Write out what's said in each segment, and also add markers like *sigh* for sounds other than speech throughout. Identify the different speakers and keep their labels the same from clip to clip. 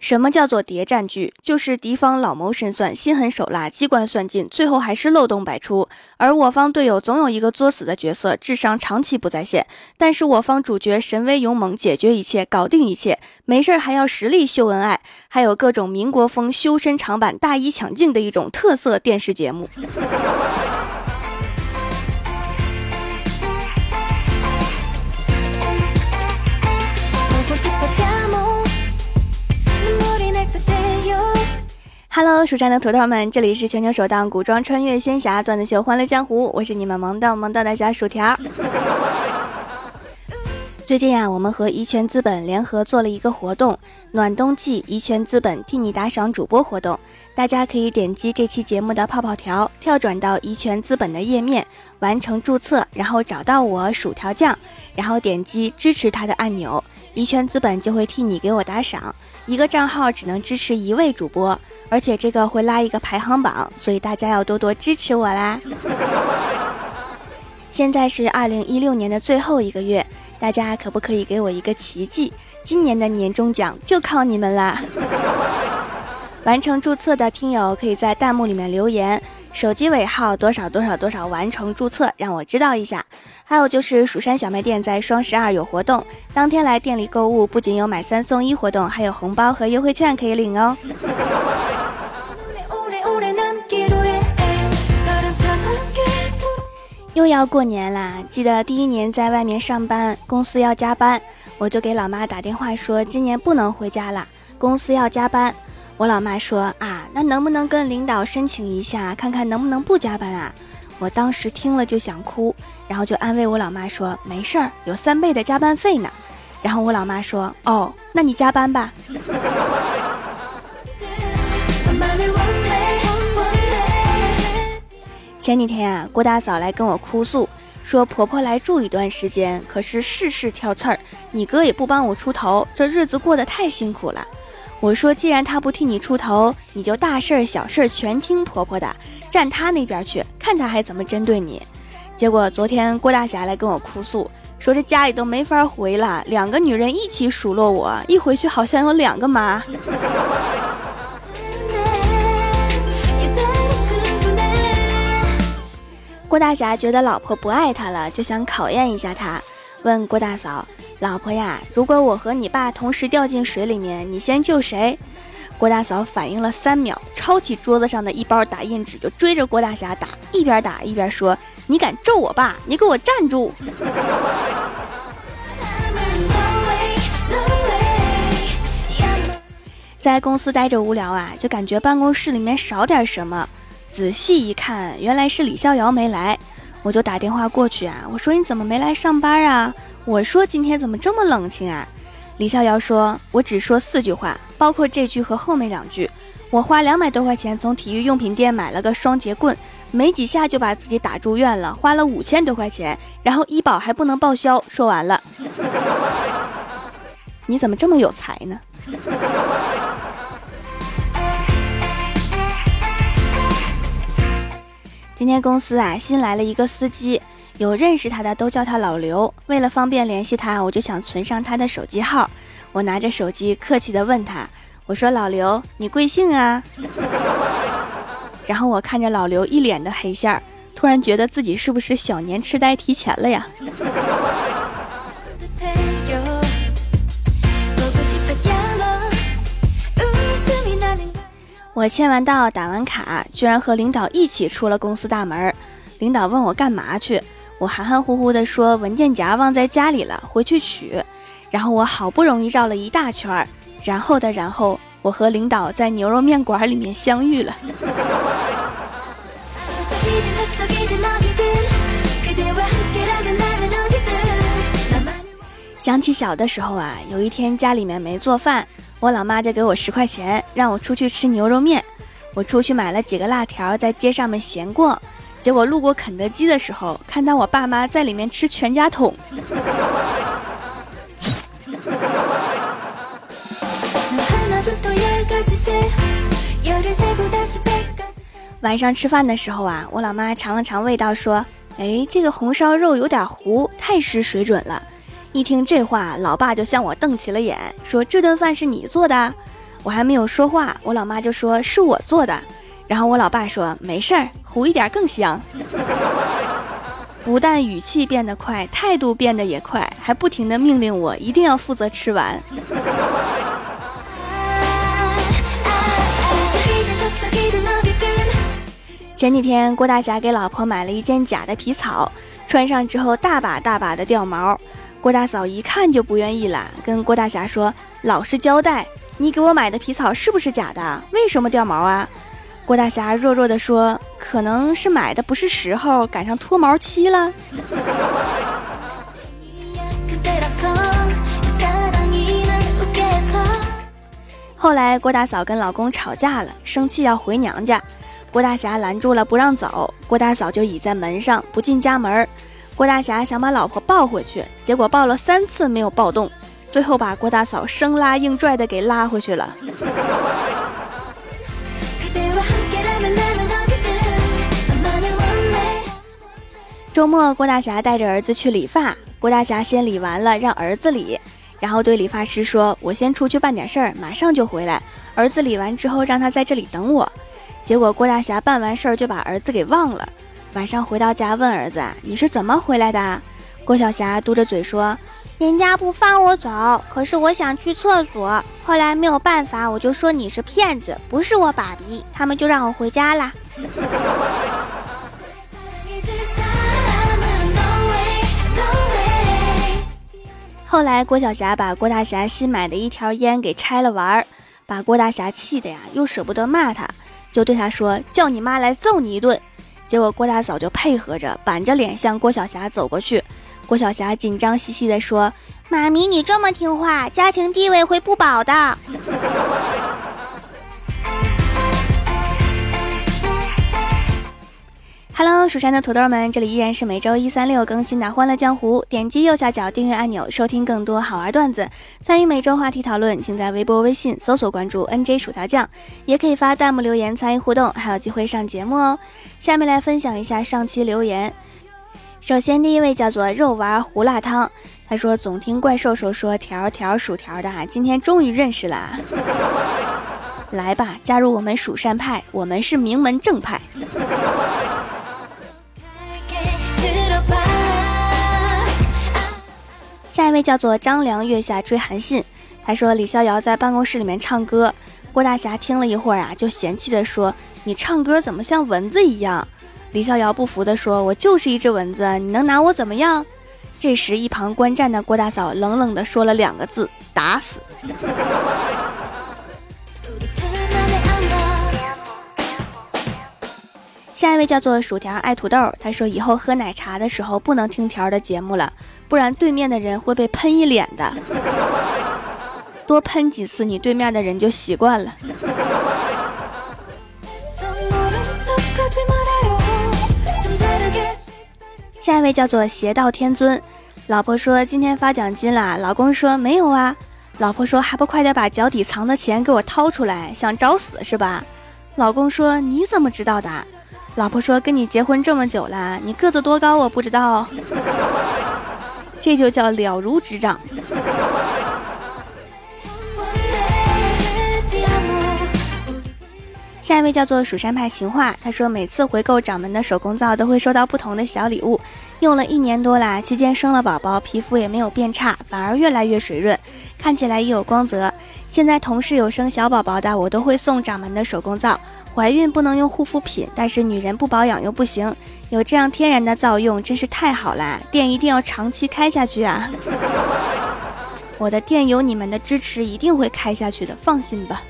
Speaker 1: 什么叫做谍战剧？就是敌方老谋深算、心狠手辣、机关算尽，最后还是漏洞百出。而我方队友总有一个作死的角色，智商长期不在线。但是我方主角神威勇猛，解决一切，搞定一切，没事还要实力秀恩爱，还有各种民国风修身长板、大衣抢镜的一种特色电视节目。Hello，蜀山的土豆们，这里是全球首档古装穿越仙侠段子秀《欢乐江湖》，我是你们萌到萌到的小薯条。最近呀，我们和怡泉资本联合做了一个活动——暖冬季怡泉资本替你打赏主播活动。大家可以点击这期节目的泡泡条，跳转到怡泉资本的页面，完成注册，然后找到我薯条酱，然后点击支持他的按钮，怡泉资本就会替你给我打赏。一个账号只能支持一位主播，而且这个会拉一个排行榜，所以大家要多多支持我啦。*laughs* 现在是二零一六年的最后一个月。大家可不可以给我一个奇迹？今年的年终奖就靠你们啦！*laughs* 完成注册的听友可以在弹幕里面留言，手机尾号多少多少多少完成注册，让我知道一下。还有就是蜀山小卖店在双十二有活动，当天来店里购物，不仅有买三送一活动，还有红包和优惠券可以领哦。又要过年啦！记得第一年在外面上班，公司要加班，我就给老妈打电话说今年不能回家了，公司要加班。我老妈说啊，那能不能跟领导申请一下，看看能不能不加班啊？我当时听了就想哭，然后就安慰我老妈说没事儿，有三倍的加班费呢。然后我老妈说哦，那你加班吧。前几天啊，郭大嫂来跟我哭诉，说婆婆来住一段时间，可是事事挑刺儿，你哥也不帮我出头，这日子过得太辛苦了。我说，既然他不替你出头，你就大事儿小事儿全听婆婆的，站他那边去，看他还怎么针对你。结果昨天郭大侠来跟我哭诉，说这家里都没法回了，两个女人一起数落我，一回去好像有两个妈。大侠觉得老婆不爱他了，就想考验一下他，问郭大嫂：“老婆呀，如果我和你爸同时掉进水里面，你先救谁？”郭大嫂反应了三秒，抄起桌子上的一包打印纸就追着郭大侠打，一边打一边说：“你敢咒我爸？你给我站住！”在公司待着无聊啊，就感觉办公室里面少点什么。仔细一看，原来是李逍遥没来，我就打电话过去啊。我说你怎么没来上班啊？我说今天怎么这么冷清啊？李逍遥说，我只说四句话，包括这句和后面两句。我花两百多块钱从体育用品店买了个双节棍，没几下就把自己打住院了，花了五千多块钱，然后医保还不能报销。说完了，你怎么这么有才呢？今天公司啊新来了一个司机，有认识他的都叫他老刘。为了方便联系他，我就想存上他的手机号。我拿着手机客气的问他：“我说老刘，你贵姓啊？” *laughs* 然后我看着老刘一脸的黑线，突然觉得自己是不是小年痴呆提前了呀？我签完到打完卡，居然和领导一起出了公司大门。领导问我干嘛去，我含含糊糊的说文件夹忘在家里了，回去取。然后我好不容易绕了一大圈，然后的然后，我和领导在牛肉面馆里面相遇了。想起小的时候啊，有一天家里面没做饭。我老妈就给我十块钱，让我出去吃牛肉面。我出去买了几个辣条，在街上面闲逛。结果路过肯德基的时候，看到我爸妈在里面吃全家桶。*laughs* 晚上吃饭的时候啊，我老妈尝了尝味道，说：“哎，这个红烧肉有点糊，太失水准了。”一听这话，老爸就向我瞪起了眼，说：“这顿饭是你做的？”我还没有说话，我老妈就说是我做的。然后我老爸说没事儿，糊一点更香。*laughs* 不但语气变得快，态度变得也快，还不停的命令我一定要负责吃完。前几天郭大侠给老婆买了一件假的皮草，穿上之后大把大把的掉毛。郭大嫂一看就不愿意了，跟郭大侠说：“老实交代，你给我买的皮草是不是假的？为什么掉毛啊？”郭大侠弱弱的说：“可能是买的不是时候，赶上脱毛期了。”后来郭大嫂跟老公吵架了，生气要回娘家。郭大侠拦住了，不让走。郭大嫂就倚在门上，不进家门儿。郭大侠想把老婆抱回去，结果抱了三次没有抱动，最后把郭大嫂生拉硬拽的给拉回去了。*laughs* 周末，郭大侠带着儿子去理发。郭大侠先理完了，让儿子理，然后对理发师说：“我先出去办点事儿，马上就回来。儿子理完之后，让他在这里等我。”结果郭大侠办完事儿就把儿子给忘了。晚上回到家问儿子：“你是怎么回来的？”郭晓霞嘟着嘴说：“人家不放我走，可是我想去厕所，后来没有办法，我就说你是骗子，不是我爸比，他们就让我回家了。*laughs* ”后来郭晓霞把郭大侠新买的一条烟给拆了玩儿，把郭大侠气的呀，又舍不得骂他。就对他说：“叫你妈来揍你一顿。”结果郭大嫂就配合着，板着脸向郭晓霞走过去。郭晓霞紧张兮兮地说：“妈咪，你这么听话，家庭地位会不保的。” Hello，蜀山的土豆们，这里依然是每周一、三、六更新的《欢乐江湖》。点击右下角订阅按钮，收听更多好玩段子，参与每周话题讨论，请在微博、微信搜索关注 “nj 薯条酱”，也可以发弹幕留言参与互动，还有机会上节目哦。下面来分享一下上期留言。首先，第一位叫做肉丸胡辣汤，他说总听怪兽兽说条条薯条的，今天终于认识了。*laughs* 来吧，加入我们蜀山派，我们是名门正派。下一位叫做张良月下追韩信，他说李逍遥在办公室里面唱歌，郭大侠听了一会儿啊，就嫌弃的说：“你唱歌怎么像蚊子一样？”李逍遥不服的说：“我就是一只蚊子，你能拿我怎么样？”这时一旁观战的郭大嫂冷冷的说了两个字：“打死。”下一位叫做薯条爱土豆，他说以后喝奶茶的时候不能听条的节目了，不然对面的人会被喷一脸的。*laughs* 多喷几次，你对面的人就习惯了。下一位叫做邪道天尊，老婆说今天发奖金了，老公说没有啊，老婆说还不快点把脚底藏的钱给我掏出来，想找死是吧？老公说你怎么知道的？老婆说：“跟你结婚这么久了，你个子多高我不知道，这就叫了如指掌。”下一位叫做蜀山派情话，他说每次回购掌门的手工皂都会收到不同的小礼物，用了一年多啦，期间生了宝宝，皮肤也没有变差，反而越来越水润，看起来也有光泽。现在同事有生小宝宝的，我都会送掌门的手工皂。怀孕不能用护肤品，但是女人不保养又不行，有这样天然的皂用真是太好啦！店一定要长期开下去啊！*laughs* 我的店有你们的支持，一定会开下去的，放心吧。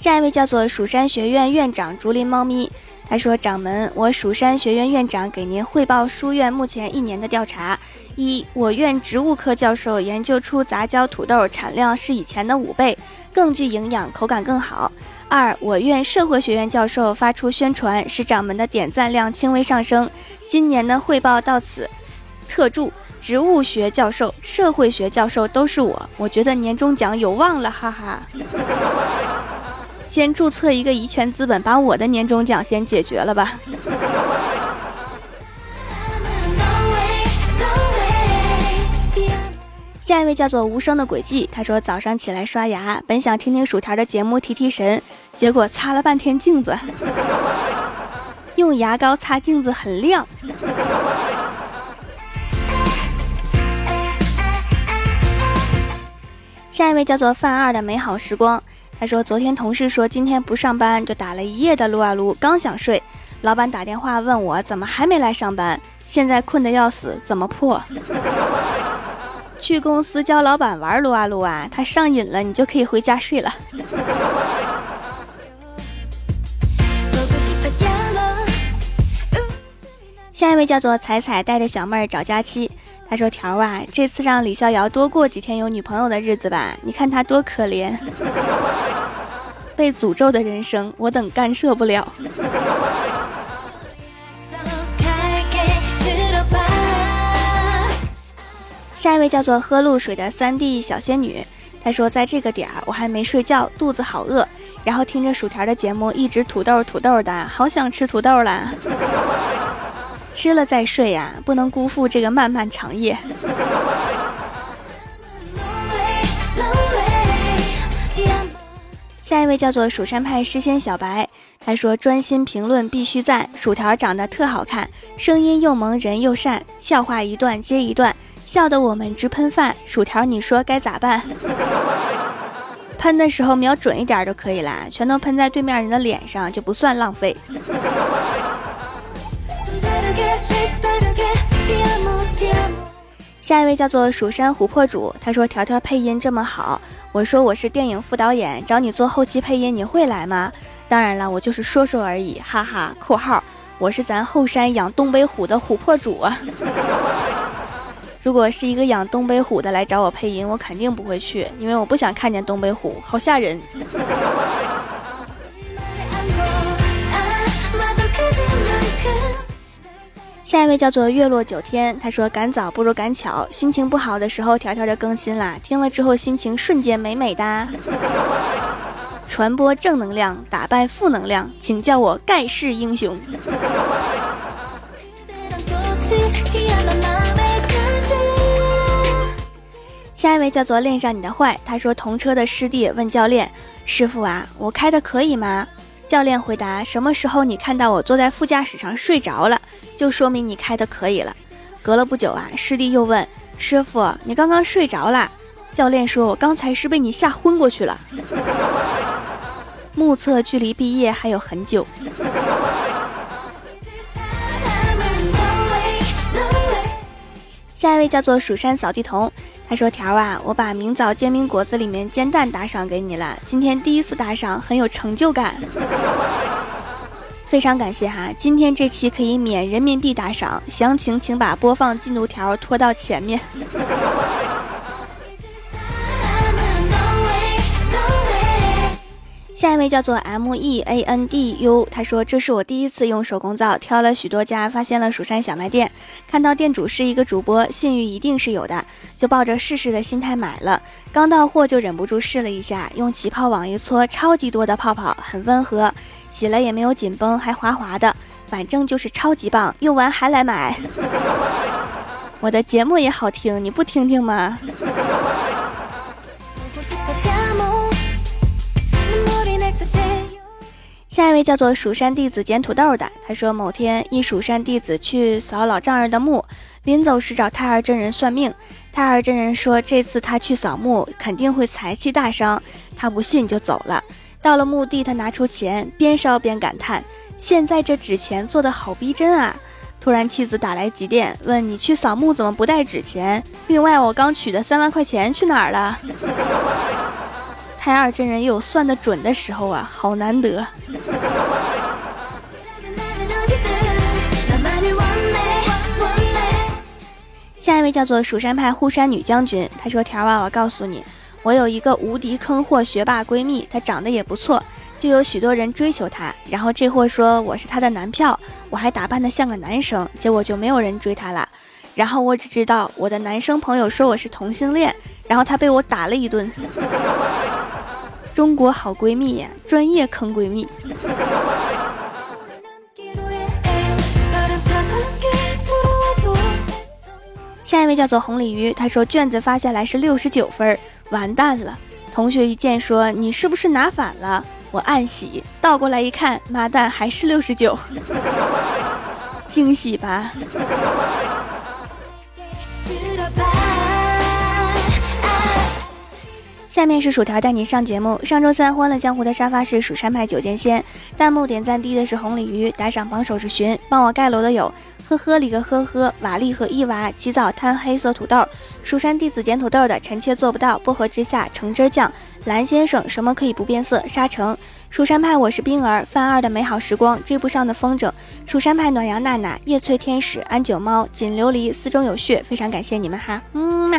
Speaker 1: 下一位叫做蜀山学院院长竹林猫咪，他说：“掌门，我蜀山学院院长给您汇报书院目前一年的调查。一，我院植物科教授研究出杂交土豆产量是以前的五倍，更具营养，口感更好。二，我院社会学院教授发出宣传，使掌门的点赞量轻微上升。今年的汇报到此，特助：植物学教授、社会学教授都是我，我觉得年终奖有望了，哈哈。” *laughs* 先注册一个怡泉资本，把我的年终奖先解决了吧。*laughs* 下一位叫做无声的轨迹，他说早上起来刷牙，本想听听薯条的节目提提神，结果擦了半天镜子，*laughs* 用牙膏擦镜子很亮。*laughs* 下一位叫做范二的美好时光，他说昨天同事说今天不上班，就打了一夜的撸啊撸，刚想睡，老板打电话问我怎么还没来上班，现在困得要死，怎么破？*laughs* 去公司教老板玩撸啊撸啊，他上瘾了，你就可以回家睡了。下一位叫做彩彩，带着小妹儿找假期。他说：“条啊，这次让李逍遥多过几天有女朋友的日子吧，你看他多可怜，*laughs* 被诅咒的人生，我等干涉不了。”下一位叫做喝露水的三 D 小仙女，她说在这个点儿我还没睡觉，肚子好饿，然后听着薯条的节目一直土豆土豆的，好想吃土豆了。吃了再睡呀，不能辜负这个漫漫长夜。下一位叫做蜀山派诗仙小白，他说专心评论必须赞，薯条长得特好看，声音又萌人又善，笑话一段接一段。笑得我们直喷饭，薯条，你说该咋办？*laughs* 喷的时候瞄准一点就可以了，全都喷在对面人的脸上就不算浪费。下一位叫做蜀山琥珀主，他说条条配音这么好，我说我是电影副导演，找你做后期配音，你会来吗？当然了，我就是说说而已，哈哈。括号，我是咱后山养东北虎的琥珀主啊。*laughs* 如果是一个养东北虎的来找我配音，我肯定不会去，因为我不想看见东北虎，好吓人。下一位叫做月落九天，他说赶早不如赶巧，心情不好的时候条条就更新啦，听了之后心情瞬间美美哒。传播正能量，打败负能量，请叫我盖世英雄。下一位叫做恋上你的坏，他说同车的师弟问教练：“师傅啊，我开的可以吗？”教练回答：“什么时候你看到我坐在副驾驶上睡着了，就说明你开的可以了。”隔了不久啊，师弟又问：“师傅，你刚刚睡着了？”教练说：“我刚才是被你吓昏过去了。”目测距离毕业还有很久。下一位叫做蜀山扫地童，他说：“条啊，我把明早煎饼果子里面煎蛋打赏给你了，今天第一次打赏，很有成就感，非常感谢哈！今天这期可以免人民币打赏，详情请把播放进度条拖到前面。*laughs* ”下一位叫做 M E A N D U，他说这是我第一次用手工皂，挑了许多家，发现了蜀山小卖店，看到店主是一个主播，信誉一定是有的，就抱着试试的心态买了。刚到货就忍不住试了一下，用起泡网一搓，超级多的泡泡，很温和，洗了也没有紧绷，还滑滑的，反正就是超级棒，用完还来买。*laughs* 我的节目也好听，你不听听吗？下一位叫做蜀山弟子捡土豆的，他说某天一蜀山弟子去扫老丈人的墓，临走时找太二真人算命，太二真人说这次他去扫墓肯定会财气大伤，他不信就走了。到了墓地，他拿出钱，边烧边感叹：现在这纸钱做的好逼真啊！突然妻子打来急电，问你去扫墓怎么不带纸钱？另外我刚取的三万块钱去哪儿了？太二真人也有算得准的时候啊，好难得。下一位叫做蜀山派护山女将军，她说：“条啊，我告诉你，我有一个无敌坑货学霸闺蜜，她长得也不错，就有许多人追求她。然后这货说我是她的男票，我还打扮的像个男生，结果就没有人追她了。然后我只知道我的男生朋友说我是同性恋，然后他被我打了一顿。*laughs* ”中国好闺蜜呀，专业坑闺蜜。下一位叫做红鲤鱼，他说卷子发下来是六十九分，完蛋了。同学一见说你是不是拿反了？我暗喜，倒过来一看，妈蛋，还是六十九，*laughs* 惊喜吧。下面是薯条带你上节目。上周三欢乐江湖的沙发是蜀山派九剑仙，弹幕点赞低的是红鲤鱼，打赏榜首是寻，帮我盖楼的有呵呵里个呵呵瓦力和伊娃，起早贪黑色土豆，蜀山弟子捡土豆的臣妾做不到，薄荷之下橙汁酱，蓝先生什么可以不变色？沙城蜀山派我是冰儿，范二的美好时光追不上的风筝，蜀山派暖阳娜娜叶翠天使安九猫锦琉璃丝中有血，非常感谢你们哈，嗯嘛。